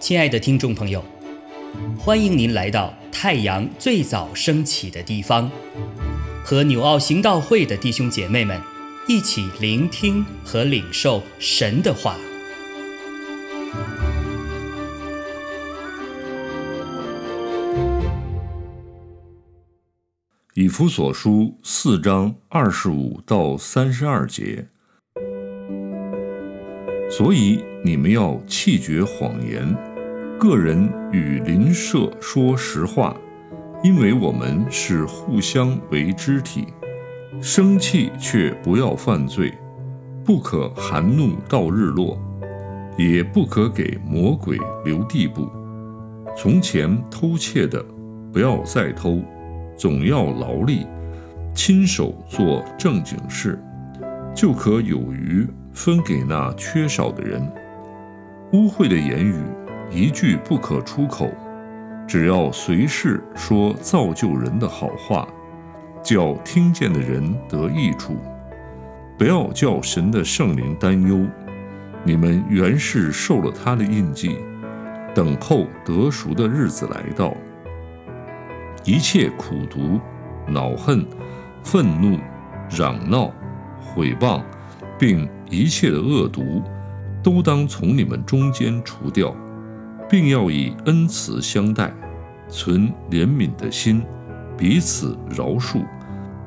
亲爱的听众朋友，欢迎您来到太阳最早升起的地方，和纽奥行道会的弟兄姐妹们一起聆听和领受神的话。以弗所书四章二十五到三十二节，所以你们要弃绝谎言。个人与邻舍说实话，因为我们是互相为肢体。生气却不要犯罪，不可含怒到日落，也不可给魔鬼留地步。从前偷窃的，不要再偷，总要劳力，亲手做正经事，就可有余分给那缺少的人。污秽的言语。一句不可出口，只要随时说造就人的好话，叫听见的人得益处。不要叫神的圣灵担忧，你们原是受了他的印记，等候得赎的日子来到。一切苦毒、恼恨、愤怒、嚷闹、毁谤，并一切的恶毒，都当从你们中间除掉。并要以恩慈相待，存怜悯的心，彼此饶恕，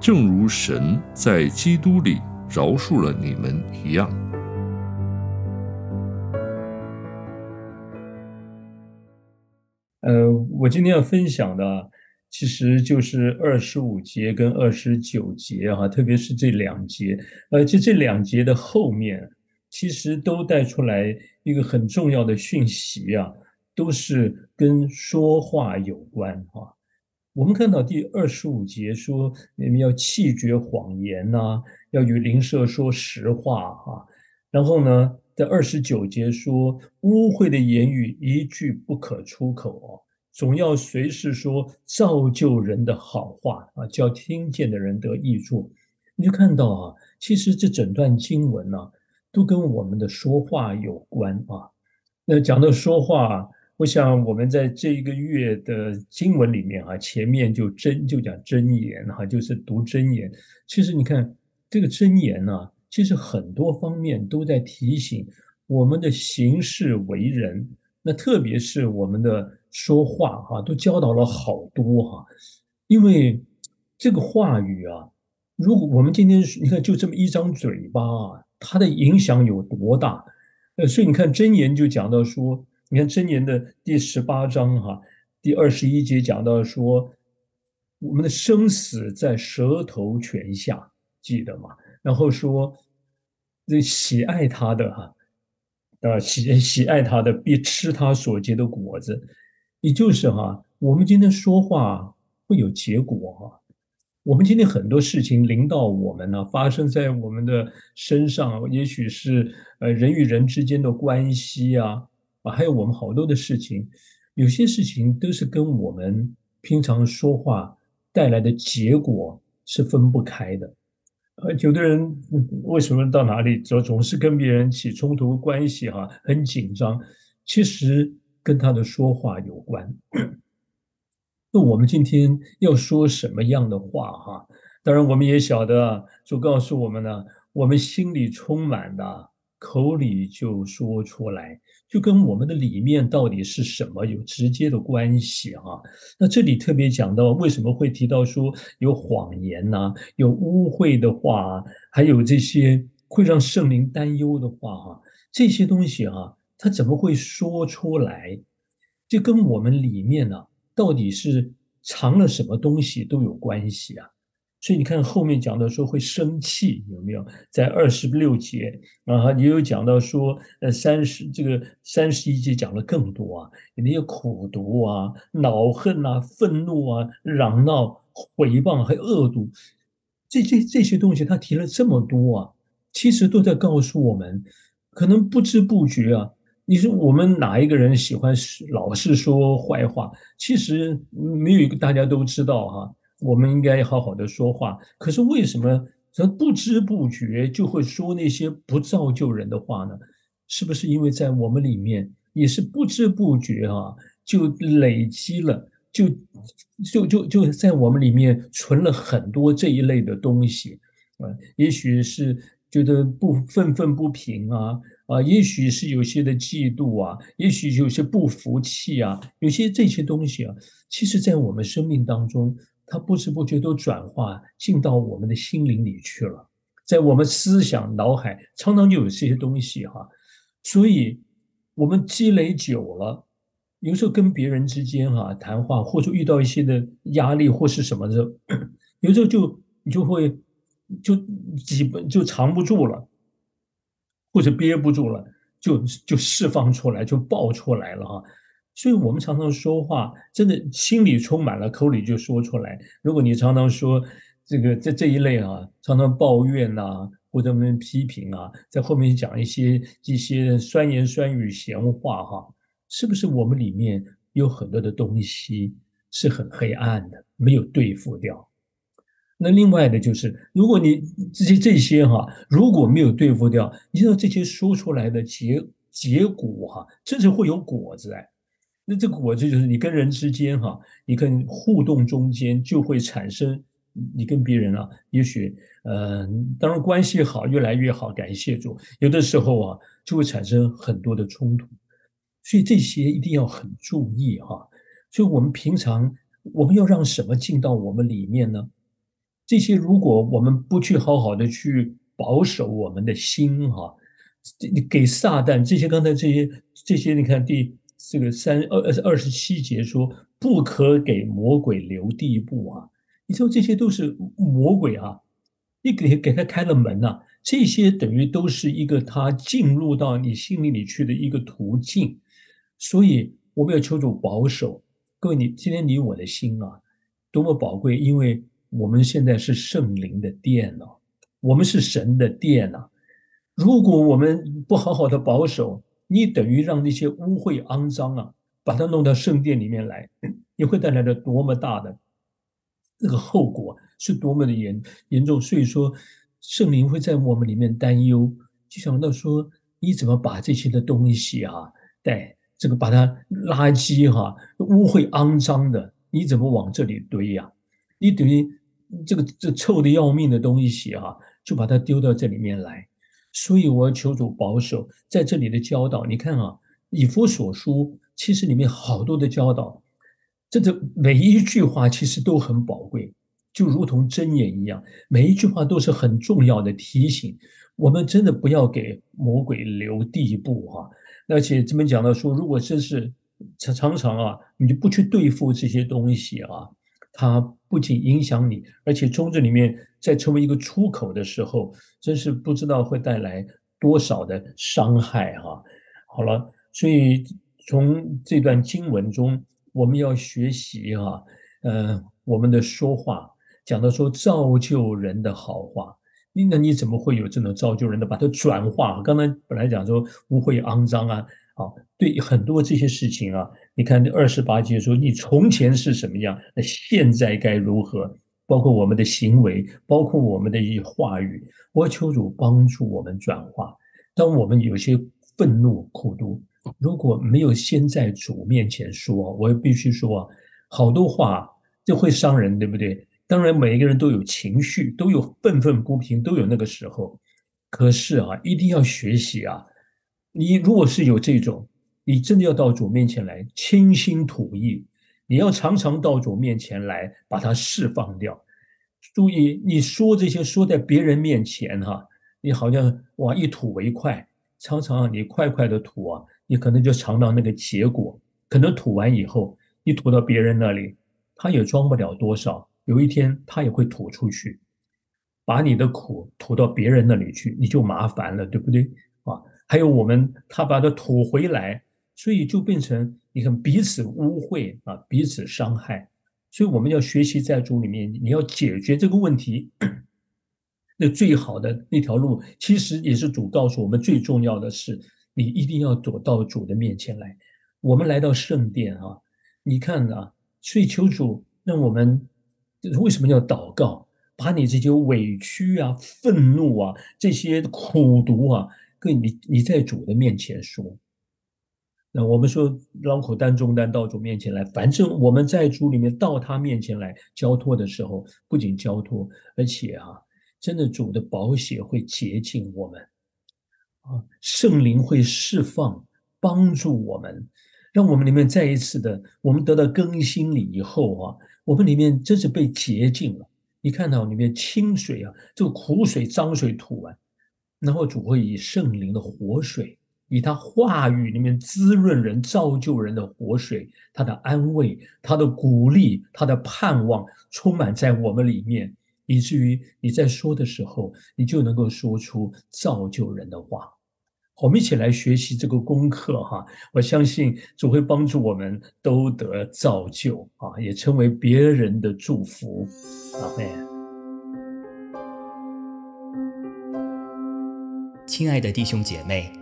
正如神在基督里饶恕了你们一样。呃，我今天要分享的，其实就是二十五节跟二十九节哈，特别是这两节，呃，就这两节的后面，其实都带出来一个很重要的讯息啊。都是跟说话有关哈。我们看到第二十五节说，你们要弃绝谎言呐，要与邻舍说实话哈。然后呢，在二十九节说，污秽的言语一句不可出口哦，总要随时说造就人的好话啊，叫听见的人得益处。你就看到啊，其实这整段经文呢，都跟我们的说话有关啊。那讲到说话。我想我们在这一个月的经文里面啊，前面就真就讲真言哈，就是读真言。其实你看这个真言呢，其实很多方面都在提醒我们的行事为人，那特别是我们的说话哈，都教导了好多哈。因为这个话语啊，如果我们今天你看就这么一张嘴巴啊，它的影响有多大？呃，所以你看真言就讲到说。你看箴言的第十八章哈，第二十一节讲到说，我们的生死在舌头泉下，记得吗？然后说，这喜爱他的哈，呃，喜喜爱他的必吃他所结的果子，也就是哈，我们今天说话会有结果哈。我们今天很多事情临到我们呢，发生在我们的身上，也许是呃人与人之间的关系啊。啊，还有我们好多的事情，有些事情都是跟我们平常说话带来的结果是分不开的。呃，有的人为什么到哪里总总是跟别人起冲突关系哈，很紧张，其实跟他的说话有关。那我们今天要说什么样的话哈？当然，我们也晓得，就告诉我们呢，我们心里充满的。口里就说出来，就跟我们的里面到底是什么有直接的关系哈。那这里特别讲到为什么会提到说有谎言呐，有污秽的话，还有这些会让圣灵担忧的话哈，这些东西哈，他怎么会说出来？就跟我们里面呢，到底是藏了什么东西都有关系啊。所以你看后面讲到说会生气有没有？在二十六节啊，也有讲到说，呃，三十这个三十一节讲了更多啊，有那些苦毒啊、恼恨啊、愤怒啊、嚷闹、诽谤还有恶毒，这这这些东西他提了这么多啊，其实都在告诉我们，可能不知不觉啊，你说我们哪一个人喜欢是老是说坏话？其实没有一个大家都知道哈。我们应该好好的说话，可是为什么所以不知不觉就会说那些不造就人的话呢？是不是因为在我们里面也是不知不觉啊，就累积了，就就就就在我们里面存了很多这一类的东西啊？也许是觉得不愤愤不平啊啊，也许是有些的嫉妒啊，也许有些不服气啊，有些这些东西啊，其实在我们生命当中。它不知不觉都转化进到我们的心灵里去了，在我们思想脑海常常就有这些东西哈，所以我们积累久了，有时候跟别人之间哈谈话，或者遇到一些的压力或是什么的，有时候就你就会就挤不就藏不住了，或者憋不住了，就就释放出来，就爆出来了哈。所以，我们常常说话，真的心里充满了，口里就说出来。如果你常常说这个这这一类啊，常常抱怨呐，或者我们批评啊，在后面讲一些一些酸言酸语、闲话哈，是不是我们里面有很多的东西是很黑暗的，没有对付掉？那另外的就是，如果你这些这些哈，如果没有对付掉，你知道这些说出来的结结果哈，真是会有果子哎。那这个果子就是你跟人之间哈，你跟互动中间就会产生，你跟别人啊，也许呃，当然关系好，越来越好，感谢主。有的时候啊，就会产生很多的冲突，所以这些一定要很注意哈。所以我们平常我们要让什么进到我们里面呢？这些如果我们不去好好的去保守我们的心哈，你给撒旦这些刚才这些这些，你看第。这个三二二二十七节说不可给魔鬼留地步啊！你说这些都是魔鬼啊，你给给他开了门呐，这些等于都是一个他进入到你心里里去的一个途径。所以我们要求主保守各位，你今天你我的心啊，多么宝贵！因为我们现在是圣灵的殿呢，我们是神的殿呐。如果我们不好好的保守，你等于让那些污秽肮脏啊，把它弄到圣殿里面来，你会带来的多么大的那个后果，是多么的严严重。所以说，圣灵会在我们里面担忧，就想到说，你怎么把这些的东西啊，带这个把它垃圾哈，污秽肮脏的，你怎么往这里堆呀？你等于这个这臭的要命的东西啊，就把它丢到这里面来。所以，我要求主保守在这里的教导。你看啊，以弗所书其实里面好多的教导，这这每一句话其实都很宝贵，就如同箴言一样，每一句话都是很重要的提醒。我们真的不要给魔鬼留地步哈。而且这边讲到说，如果真是常常常啊，你就不去对付这些东西啊。他不仅影响你，而且从这里面再成为一个出口的时候，真是不知道会带来多少的伤害哈。好了，所以从这段经文中，我们要学习哈，呃，我们的说话讲到说造就人的好话，那你怎么会有这种造就人的，把它转化？刚才本来讲说污秽肮脏啊。好，对很多这些事情啊，你看这二十八节说，你从前是什么样，那现在该如何？包括我们的行为，包括我们的一些话语，我求主帮助我们转化。当我们有些愤怒、苦毒，如果没有先在主面前说，我也必须说啊，好多话就会伤人，对不对？当然，每一个人都有情绪，都有愤愤不平，都有那个时候。可是啊，一定要学习啊。你如果是有这种，你真的要到主面前来倾心吐意，你要常常到主面前来把它释放掉。注意，你说这些说在别人面前哈，你好像哇一吐为快，常常你快快的吐啊，你可能就尝到那个结果。可能吐完以后，你吐到别人那里，他也装不了多少，有一天他也会吐出去，把你的苦吐到别人那里去，你就麻烦了，对不对啊？还有我们，他把它吐回来，所以就变成你看彼此污秽啊，彼此伤害。所以我们要学习在主里面，你要解决这个问题，那最好的那条路，其实也是主告诉我们最重要的是，你一定要走到主的面前来。我们来到圣殿啊，你看啊，所以求主让我们为什么要祷告？把你这些委屈啊、愤怒啊、这些苦毒啊，跟你你在主的面前说。那我们说，老口担重担到主面前来，反正我们在主里面到他面前来交托的时候，不仅交托，而且啊，真的主的宝血会洁净我们，啊，圣灵会释放帮助我们，让我们里面再一次的，我们得到更新了以后啊，我们里面真是被洁净了。你看到里面清水啊，这个苦水脏水吐完，然后主会以圣灵的活水。以他话语里面滋润人、造就人的活水，他的安慰、他的鼓励、他的盼望，充满在我们里面，以至于你在说的时候，你就能够说出造就人的话。我们一起来学习这个功课哈，我相信主会帮助我们都得造就啊，也成为别人的祝福。阿妹，亲爱的弟兄姐妹。